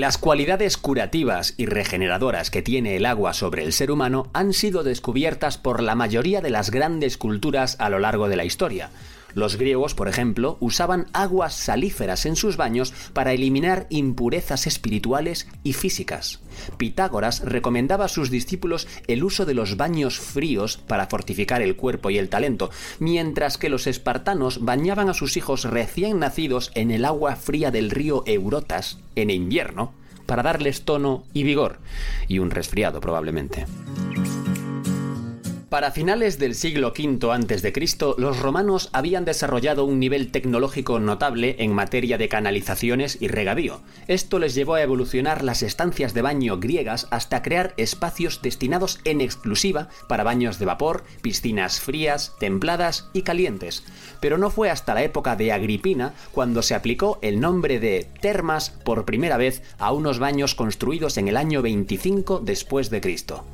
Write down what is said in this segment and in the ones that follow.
Las cualidades curativas y regeneradoras que tiene el agua sobre el ser humano han sido descubiertas por la mayoría de las grandes culturas a lo largo de la historia. Los griegos, por ejemplo, usaban aguas salíferas en sus baños para eliminar impurezas espirituales y físicas. Pitágoras recomendaba a sus discípulos el uso de los baños fríos para fortificar el cuerpo y el talento, mientras que los espartanos bañaban a sus hijos recién nacidos en el agua fría del río Eurotas en invierno para darles tono y vigor, y un resfriado probablemente. Para finales del siglo V a.C., los romanos habían desarrollado un nivel tecnológico notable en materia de canalizaciones y regadío. Esto les llevó a evolucionar las estancias de baño griegas hasta crear espacios destinados en exclusiva para baños de vapor, piscinas frías, templadas y calientes. Pero no fue hasta la época de Agripina cuando se aplicó el nombre de termas por primera vez a unos baños construidos en el año 25 después de Cristo.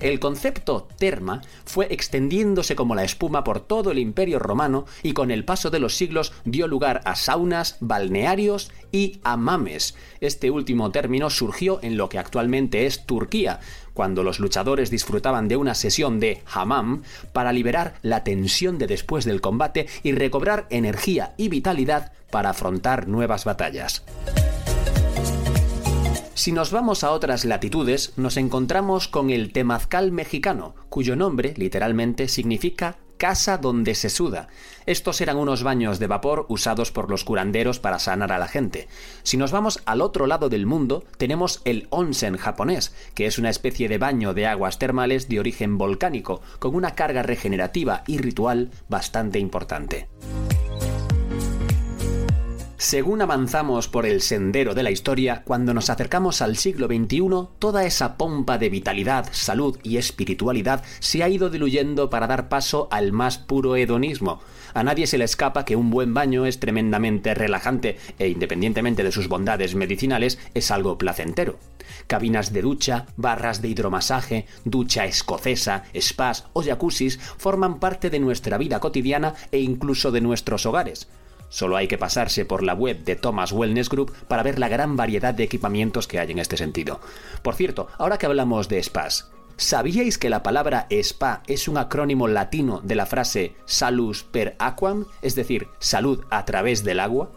El concepto terma fue extendiéndose como la espuma por todo el imperio romano y con el paso de los siglos dio lugar a saunas, balnearios y amames. Este último término surgió en lo que actualmente es Turquía, cuando los luchadores disfrutaban de una sesión de hammam para liberar la tensión de después del combate y recobrar energía y vitalidad para afrontar nuevas batallas. Si nos vamos a otras latitudes, nos encontramos con el temazcal mexicano, cuyo nombre literalmente significa casa donde se suda. Estos eran unos baños de vapor usados por los curanderos para sanar a la gente. Si nos vamos al otro lado del mundo, tenemos el onsen japonés, que es una especie de baño de aguas termales de origen volcánico, con una carga regenerativa y ritual bastante importante. Según avanzamos por el sendero de la historia, cuando nos acercamos al siglo XXI, toda esa pompa de vitalidad, salud y espiritualidad se ha ido diluyendo para dar paso al más puro hedonismo. A nadie se le escapa que un buen baño es tremendamente relajante e independientemente de sus bondades medicinales, es algo placentero. Cabinas de ducha, barras de hidromasaje, ducha escocesa, spas o jacuzzis forman parte de nuestra vida cotidiana e incluso de nuestros hogares. Solo hay que pasarse por la web de Thomas Wellness Group para ver la gran variedad de equipamientos que hay en este sentido. Por cierto, ahora que hablamos de spas, ¿sabíais que la palabra spa es un acrónimo latino de la frase salus per aquam, es decir, salud a través del agua?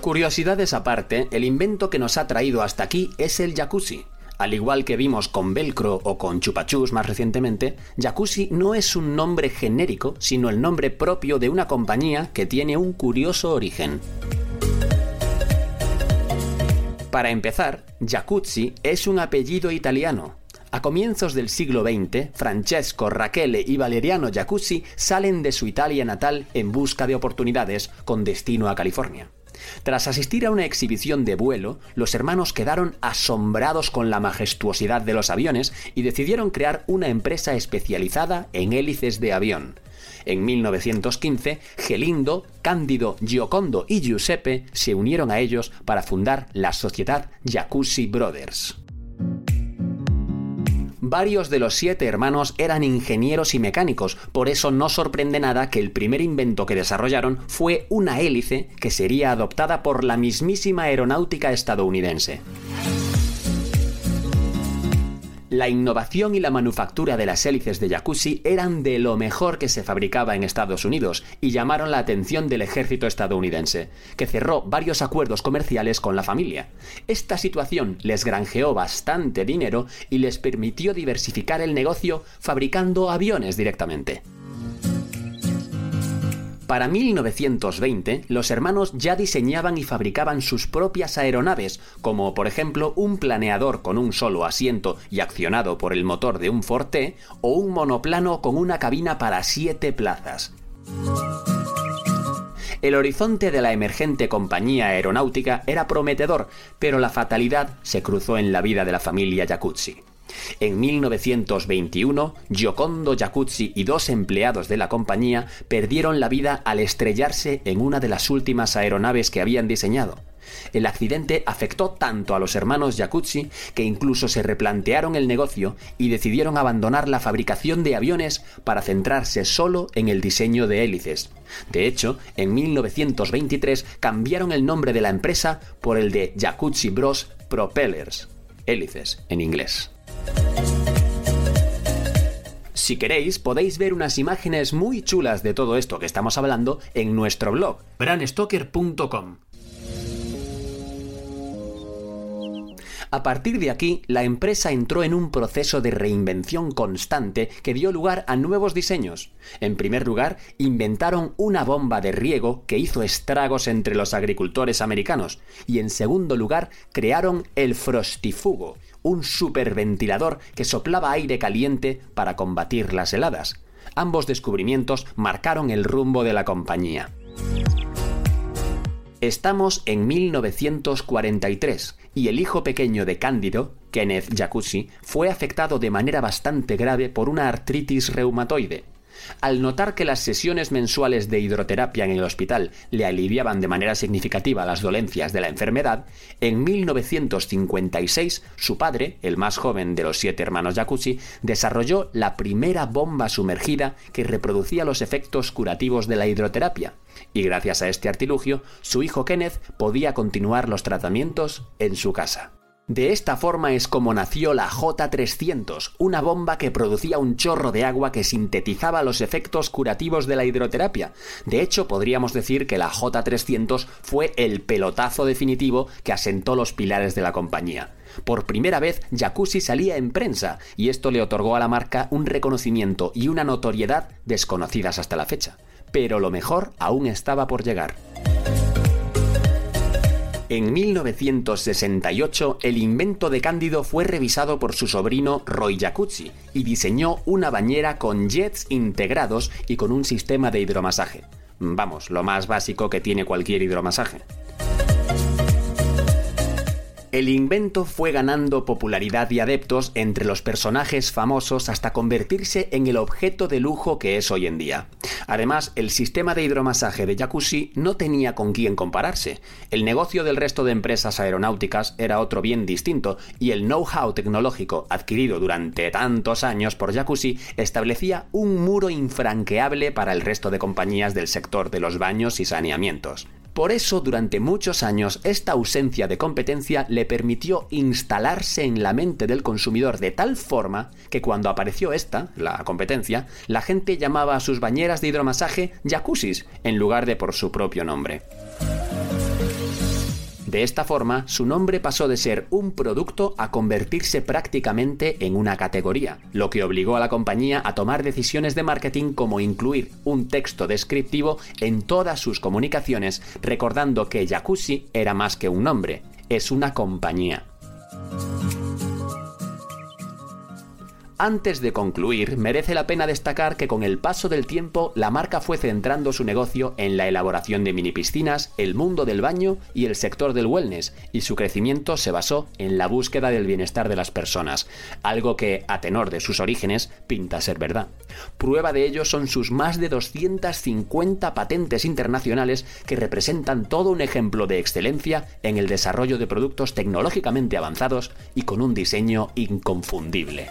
Curiosidades aparte, el invento que nos ha traído hasta aquí es el jacuzzi. Al igual que vimos con Velcro o con Chupachus más recientemente, Jacuzzi no es un nombre genérico, sino el nombre propio de una compañía que tiene un curioso origen. Para empezar, Jacuzzi es un apellido italiano. A comienzos del siglo XX, Francesco, Rachele y Valeriano Jacuzzi salen de su Italia natal en busca de oportunidades con destino a California. Tras asistir a una exhibición de vuelo, los hermanos quedaron asombrados con la majestuosidad de los aviones y decidieron crear una empresa especializada en hélices de avión. En 1915, Gelindo, Cándido, Giocondo y Giuseppe se unieron a ellos para fundar la sociedad Jacuzzi Brothers. Varios de los siete hermanos eran ingenieros y mecánicos, por eso no sorprende nada que el primer invento que desarrollaron fue una hélice que sería adoptada por la mismísima aeronáutica estadounidense. La innovación y la manufactura de las hélices de jacuzzi eran de lo mejor que se fabricaba en Estados Unidos y llamaron la atención del ejército estadounidense, que cerró varios acuerdos comerciales con la familia. Esta situación les granjeó bastante dinero y les permitió diversificar el negocio fabricando aviones directamente. Para 1920, los hermanos ya diseñaban y fabricaban sus propias aeronaves, como por ejemplo un planeador con un solo asiento y accionado por el motor de un Forte, o un monoplano con una cabina para siete plazas. El horizonte de la emergente compañía aeronáutica era prometedor, pero la fatalidad se cruzó en la vida de la familia Jacuzzi. En 1921, Giocondo Jacuzzi y dos empleados de la compañía perdieron la vida al estrellarse en una de las últimas aeronaves que habían diseñado. El accidente afectó tanto a los hermanos Jacuzzi que incluso se replantearon el negocio y decidieron abandonar la fabricación de aviones para centrarse solo en el diseño de hélices. De hecho, en 1923 cambiaron el nombre de la empresa por el de Jacuzzi Bros Propellers, hélices en inglés. Si queréis, podéis ver unas imágenes muy chulas de todo esto que estamos hablando en nuestro blog, branstoker.com. A partir de aquí, la empresa entró en un proceso de reinvención constante que dio lugar a nuevos diseños. En primer lugar, inventaron una bomba de riego que hizo estragos entre los agricultores americanos, y en segundo lugar, crearon el frostifugo, un superventilador que soplaba aire caliente para combatir las heladas. Ambos descubrimientos marcaron el rumbo de la compañía. Estamos en 1943 y el hijo pequeño de Cándido, Kenneth Jacuzzi, fue afectado de manera bastante grave por una artritis reumatoide. Al notar que las sesiones mensuales de hidroterapia en el hospital le aliviaban de manera significativa las dolencias de la enfermedad, en 1956 su padre, el más joven de los siete hermanos Jacuzzi, desarrolló la primera bomba sumergida que reproducía los efectos curativos de la hidroterapia. Y gracias a este artilugio, su hijo Kenneth podía continuar los tratamientos en su casa. De esta forma es como nació la J300, una bomba que producía un chorro de agua que sintetizaba los efectos curativos de la hidroterapia. De hecho, podríamos decir que la J300 fue el pelotazo definitivo que asentó los pilares de la compañía. Por primera vez, Jacuzzi salía en prensa, y esto le otorgó a la marca un reconocimiento y una notoriedad desconocidas hasta la fecha. Pero lo mejor aún estaba por llegar. En 1968, el invento de Cándido fue revisado por su sobrino Roy Jacuzzi y diseñó una bañera con jets integrados y con un sistema de hidromasaje. Vamos, lo más básico que tiene cualquier hidromasaje. El invento fue ganando popularidad y adeptos entre los personajes famosos hasta convertirse en el objeto de lujo que es hoy en día. Además, el sistema de hidromasaje de Jacuzzi no tenía con quién compararse. El negocio del resto de empresas aeronáuticas era otro bien distinto y el know-how tecnológico adquirido durante tantos años por Jacuzzi establecía un muro infranqueable para el resto de compañías del sector de los baños y saneamientos. Por eso, durante muchos años, esta ausencia de competencia le permitió instalarse en la mente del consumidor de tal forma que cuando apareció esta, la competencia, la gente llamaba a sus bañeras de hidromasaje jacuzzis en lugar de por su propio nombre. De esta forma, su nombre pasó de ser un producto a convertirse prácticamente en una categoría, lo que obligó a la compañía a tomar decisiones de marketing como incluir un texto descriptivo en todas sus comunicaciones, recordando que Jacuzzi era más que un nombre, es una compañía. Antes de concluir, merece la pena destacar que con el paso del tiempo la marca fue centrando su negocio en la elaboración de mini piscinas, el mundo del baño y el sector del wellness, y su crecimiento se basó en la búsqueda del bienestar de las personas, algo que, a tenor de sus orígenes, pinta ser verdad. Prueba de ello son sus más de 250 patentes internacionales que representan todo un ejemplo de excelencia en el desarrollo de productos tecnológicamente avanzados y con un diseño inconfundible.